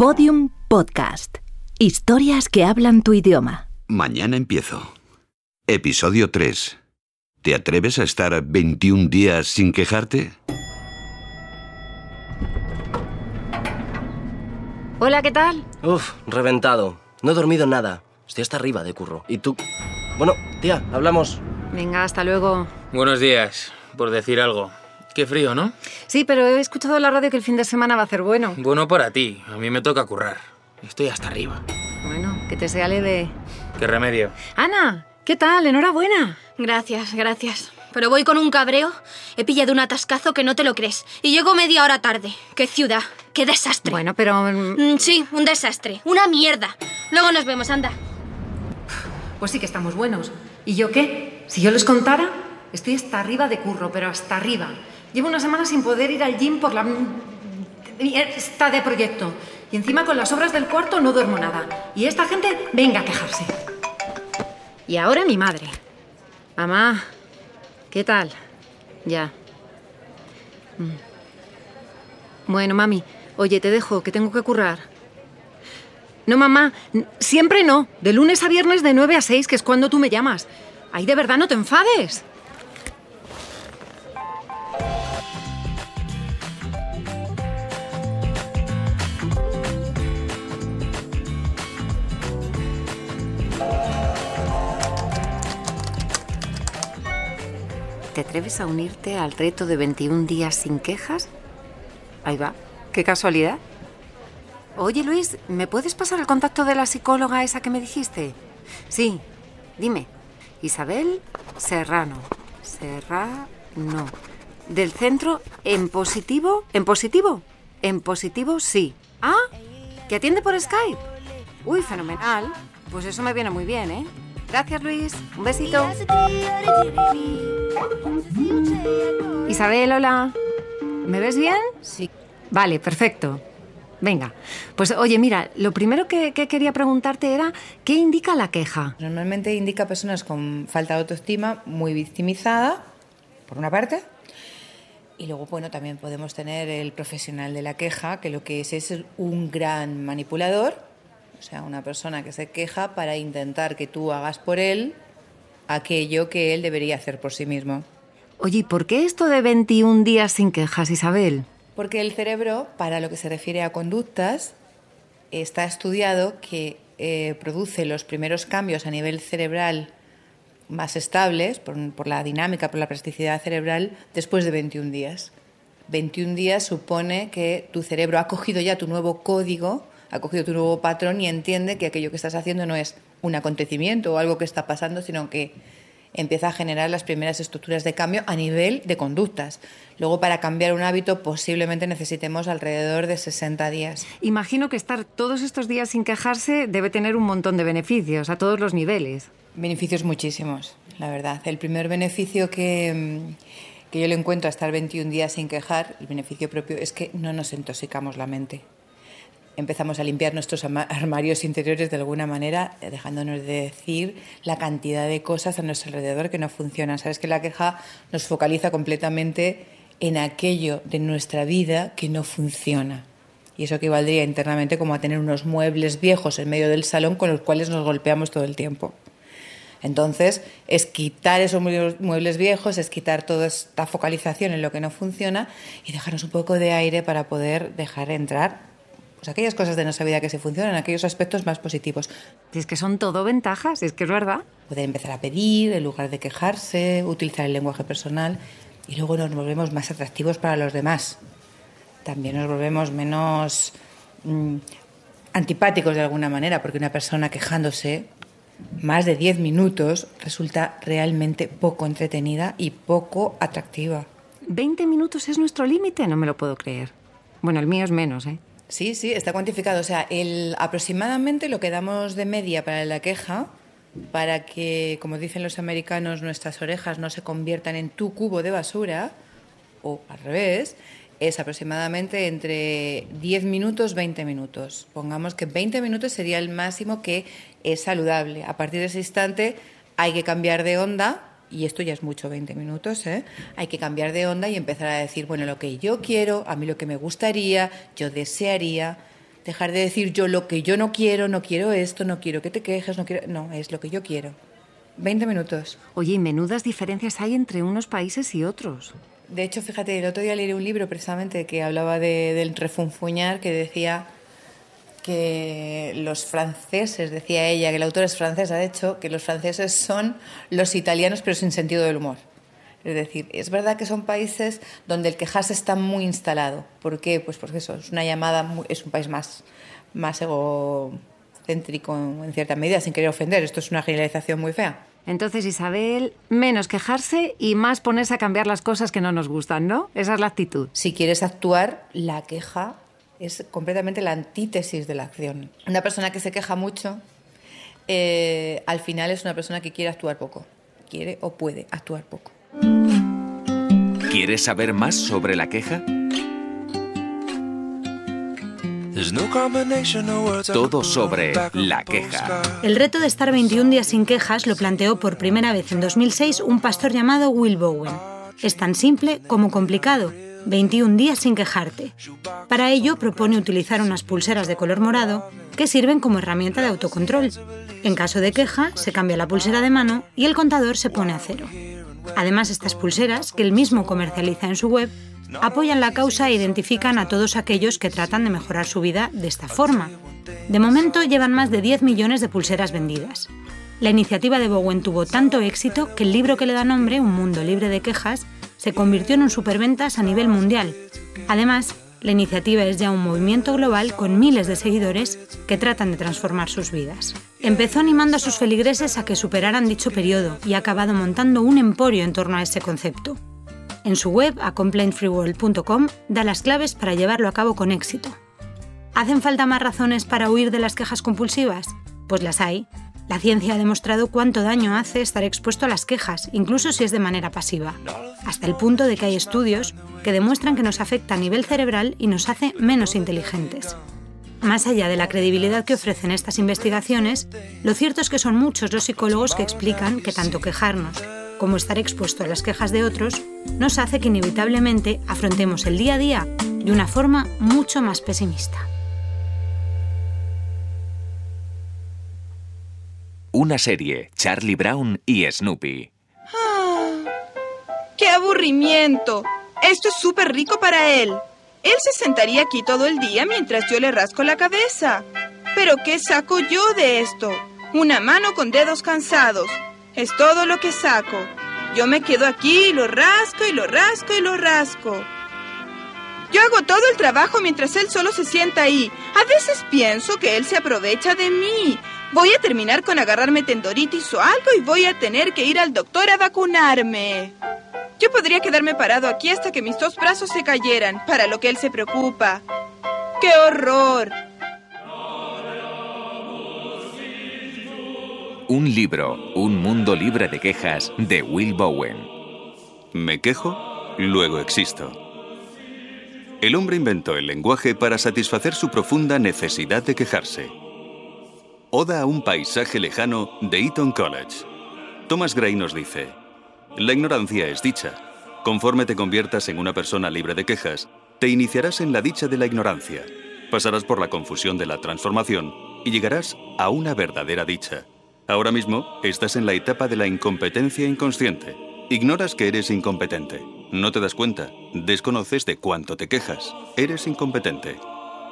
Podium Podcast. Historias que hablan tu idioma. Mañana empiezo. Episodio 3. ¿Te atreves a estar 21 días sin quejarte? Hola, ¿qué tal? Uf, reventado. No he dormido nada. Estoy hasta arriba de curro. ¿Y tú? Bueno, tía, hablamos. Venga, hasta luego. Buenos días, por decir algo. Qué frío, ¿no? Sí, pero he escuchado en la radio que el fin de semana va a ser bueno. Bueno para ti, a mí me toca currar. Estoy hasta arriba. Bueno, que te sea leve. ¿Qué remedio? Ana, ¿qué tal? Enhorabuena. Gracias, gracias. Pero voy con un cabreo. He pillado un atascazo que no te lo crees. Y llego media hora tarde. ¡Qué ciudad! ¡Qué desastre! Bueno, pero... mm, Mm, sí, un desastre. Una mierda. Luego nos vemos, anda. Pues sí que estamos buenos. ¿Y yo qué? Si yo les contara, estoy hasta arriba de curro, pero hasta arriba. Llevo una semana sin poder ir al gym por la... Está de proyecto. Y encima con las obras del cuarto no duermo nada. Y esta gente venga a quejarse. Y ahora mi madre. Mamá, ¿qué tal? Ya. Mm. Bueno, mami, oye, te dejo, que tengo que currar. No, mamá, siempre no. De lunes a viernes de 9 a 6, que es cuando tú me llamas. Ay, de verdad, no te enfades. ¿Te atreves a unirte al reto de 21 días sin quejas? Ahí va. Qué casualidad. Oye, Luis, ¿me puedes pasar el contacto de la psicóloga esa que me dijiste? Sí, dime. Isabel Serrano. Serrano. Del centro en positivo. ¿En positivo? En positivo, sí. Ah, que atiende por Skype. Uy, fenomenal. Pues eso me viene muy bien, ¿eh? Gracias, Luis. Un besito. Isabel, hola. ¿Me ves bien? Sí. Vale, perfecto. Venga, pues oye, mira, lo primero que, que quería preguntarte era, ¿qué indica la queja? Normalmente indica personas con falta de autoestima muy victimizada, por una parte, y luego, bueno, también podemos tener el profesional de la queja, que lo que es es un gran manipulador, o sea, una persona que se queja para intentar que tú hagas por él aquello que él debería hacer por sí mismo. Oye, ¿y ¿por qué esto de 21 días sin quejas, Isabel? Porque el cerebro, para lo que se refiere a conductas, está estudiado que eh, produce los primeros cambios a nivel cerebral más estables, por, por la dinámica, por la plasticidad cerebral, después de 21 días. 21 días supone que tu cerebro ha cogido ya tu nuevo código, ha cogido tu nuevo patrón y entiende que aquello que estás haciendo no es un acontecimiento o algo que está pasando, sino que empieza a generar las primeras estructuras de cambio a nivel de conductas. Luego, para cambiar un hábito, posiblemente necesitemos alrededor de 60 días. Imagino que estar todos estos días sin quejarse debe tener un montón de beneficios a todos los niveles. Beneficios muchísimos, la verdad. El primer beneficio que, mm, que yo le encuentro a estar 21 días sin quejar, el beneficio propio, es que no nos intoxicamos la mente. Empezamos a limpiar nuestros armarios interiores de alguna manera, eh, dejándonos de decir la cantidad de cosas a nuestro alrededor que no funcionan. Sabes que la queja nos focaliza completamente en aquello de nuestra vida que no funciona. Y eso equivaldría internamente como a tener unos muebles viejos en medio del salón con los cuales nos golpeamos todo el tiempo. Entonces, es quitar esos mue- muebles viejos, es quitar toda esta focalización en lo que no funciona y dejarnos un poco de aire para poder dejar entrar pues, aquellas cosas de nuestra vida que se funcionan, aquellos aspectos más positivos. Si es que son todo ventajas, es que es verdad. Poder empezar a pedir en lugar de quejarse, utilizar el lenguaje personal y luego nos volvemos más atractivos para los demás. También nos volvemos menos mm, antipáticos de alguna manera, porque una persona quejándose más de 10 minutos resulta realmente poco entretenida y poco atractiva. 20 minutos es nuestro límite, no me lo puedo creer. Bueno, el mío es menos, ¿eh? Sí, sí, está cuantificado. O sea, el, aproximadamente lo que damos de media para la queja, para que, como dicen los americanos, nuestras orejas no se conviertan en tu cubo de basura, o al revés, es aproximadamente entre 10 minutos, 20 minutos. Pongamos que 20 minutos sería el máximo que es saludable. A partir de ese instante hay que cambiar de onda, y esto ya es mucho, 20 minutos, ¿eh? hay que cambiar de onda y empezar a decir, bueno, lo que yo quiero, a mí lo que me gustaría, yo desearía, Dejar de decir yo lo que yo no quiero, no quiero esto, no quiero que te quejes, no quiero... No, es lo que yo quiero. 20 minutos. Oye, y menudas diferencias hay entre unos países y otros. De hecho, fíjate, el otro día leí un libro precisamente que hablaba de, del refunfuñar, que decía que los franceses, decía ella, que la autora es francesa, de hecho, que los franceses son los italianos pero sin sentido del humor. Es decir, es verdad que son países donde el quejarse está muy instalado. ¿Por qué? Pues porque eso, es una llamada, es un país más, más egocéntrico en cierta medida, sin querer ofender. Esto es una generalización muy fea. Entonces, Isabel, menos quejarse y más ponerse a cambiar las cosas que no nos gustan, ¿no? Esa es la actitud. Si quieres actuar, la queja es completamente la antítesis de la acción. Una persona que se queja mucho, eh, al final es una persona que quiere actuar poco. Quiere o puede actuar poco. ¿Quieres saber más sobre la queja? Todo sobre la queja. El reto de estar 21 días sin quejas lo planteó por primera vez en 2006 un pastor llamado Will Bowen. Es tan simple como complicado. 21 días sin quejarte. Para ello propone utilizar unas pulseras de color morado que sirven como herramienta de autocontrol. En caso de queja, se cambia la pulsera de mano y el contador se pone a cero. Además, estas pulseras, que él mismo comercializa en su web, apoyan la causa e identifican a todos aquellos que tratan de mejorar su vida de esta forma. De momento llevan más de 10 millones de pulseras vendidas. La iniciativa de Bowen tuvo tanto éxito que el libro que le da nombre, Un mundo libre de quejas, se convirtió en un superventas a nivel mundial. Además, la iniciativa es ya un movimiento global con miles de seguidores que tratan de transformar sus vidas. Empezó animando a sus feligreses a que superaran dicho periodo y ha acabado montando un emporio en torno a ese concepto. En su web, a complaintfreeworld.com, da las claves para llevarlo a cabo con éxito. ¿Hacen falta más razones para huir de las quejas compulsivas? Pues las hay. La ciencia ha demostrado cuánto daño hace estar expuesto a las quejas, incluso si es de manera pasiva, hasta el punto de que hay estudios que demuestran que nos afecta a nivel cerebral y nos hace menos inteligentes. Más allá de la credibilidad que ofrecen estas investigaciones, lo cierto es que son muchos los psicólogos que explican que tanto quejarnos como estar expuesto a las quejas de otros nos hace que inevitablemente afrontemos el día a día de una forma mucho más pesimista. Una serie, Charlie Brown y Snoopy. Ah, ¡Qué aburrimiento! Esto es súper rico para él. Él se sentaría aquí todo el día mientras yo le rasco la cabeza. Pero ¿qué saco yo de esto? Una mano con dedos cansados. Es todo lo que saco. Yo me quedo aquí y lo rasco y lo rasco y lo rasco. Yo hago todo el trabajo mientras él solo se sienta ahí. A veces pienso que él se aprovecha de mí. Voy a terminar con agarrarme tendoritis o algo y voy a tener que ir al doctor a vacunarme. Yo podría quedarme parado aquí hasta que mis dos brazos se cayeran, para lo que él se preocupa. ¡Qué horror! Un libro, Un mundo libre de quejas, de Will Bowen. Me quejo, luego existo. El hombre inventó el lenguaje para satisfacer su profunda necesidad de quejarse. Oda a un paisaje lejano de Eton College. Thomas Gray nos dice, la ignorancia es dicha. Conforme te conviertas en una persona libre de quejas, te iniciarás en la dicha de la ignorancia. Pasarás por la confusión de la transformación y llegarás a una verdadera dicha. Ahora mismo estás en la etapa de la incompetencia inconsciente. Ignoras que eres incompetente. No te das cuenta. Desconoces de cuánto te quejas. Eres incompetente.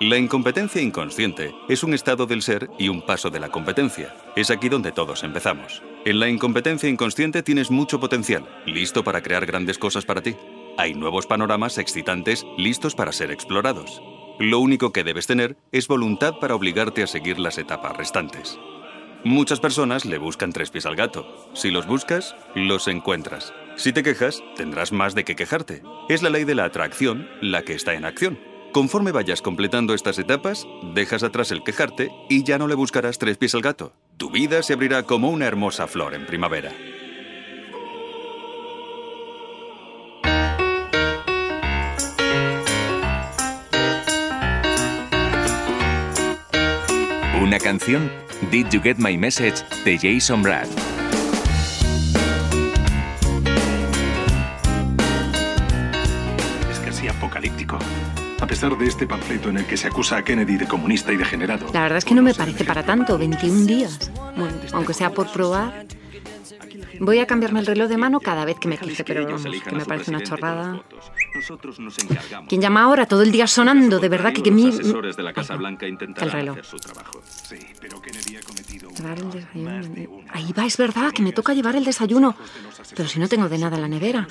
La incompetencia inconsciente es un estado del ser y un paso de la competencia. Es aquí donde todos empezamos. En la incompetencia inconsciente tienes mucho potencial, listo para crear grandes cosas para ti. Hay nuevos panoramas excitantes, listos para ser explorados. Lo único que debes tener es voluntad para obligarte a seguir las etapas restantes. Muchas personas le buscan tres pies al gato. Si los buscas, los encuentras. Si te quejas, tendrás más de qué quejarte. Es la ley de la atracción la que está en acción. Conforme vayas completando estas etapas, dejas atrás el quejarte y ya no le buscarás tres pies al gato. Tu vida se abrirá como una hermosa flor en primavera. Una canción, Did You Get My Message, de Jason Brad. Pesar de este panfleto en el que se acusa a Kennedy de comunista y degenerado. La verdad es que no me parece para tanto, 21 días. Bueno, aunque sea por probar. Voy a cambiarme el reloj de mano cada vez que me quise, pero vamos, que me parece una chorrada. ¿Quién llama ahora? Todo el día sonando, de verdad que, que mi... Los asesores de la Casa Blanca El reloj. Llevar el desayuno. Ahí va, es verdad, que me toca llevar el desayuno. Pero si no tengo de nada en la nevera.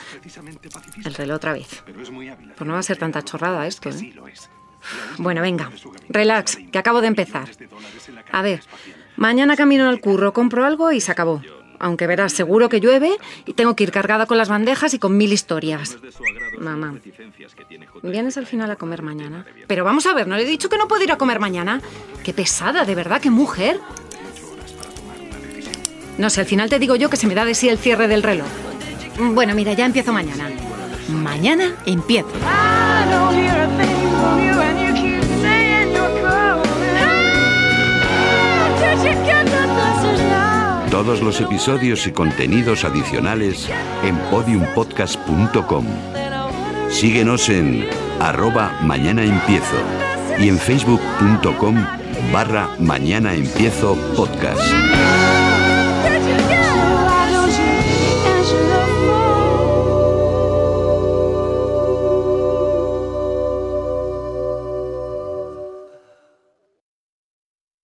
El reloj otra vez. Pues no va a ser tanta chorrada esto, ¿eh? Bueno, venga, relax, que acabo de empezar. A ver, mañana camino al curro, compro algo y se acabó. Aunque verás, seguro que llueve y tengo que ir cargada con las bandejas y con mil historias. Mamá, ¿vienes al final a comer mañana? Pero vamos a ver, ¿no le he dicho que no puedo ir a comer mañana? Qué pesada, de verdad, qué mujer. No sé, al final te digo yo que se me da de sí el cierre del reloj. Bueno, mira, ya empiezo mañana. Mañana empiezo. Todos los episodios y contenidos adicionales en podiumpodcast.com. Síguenos en arroba y en facebook.com barra mañana empiezo podcast.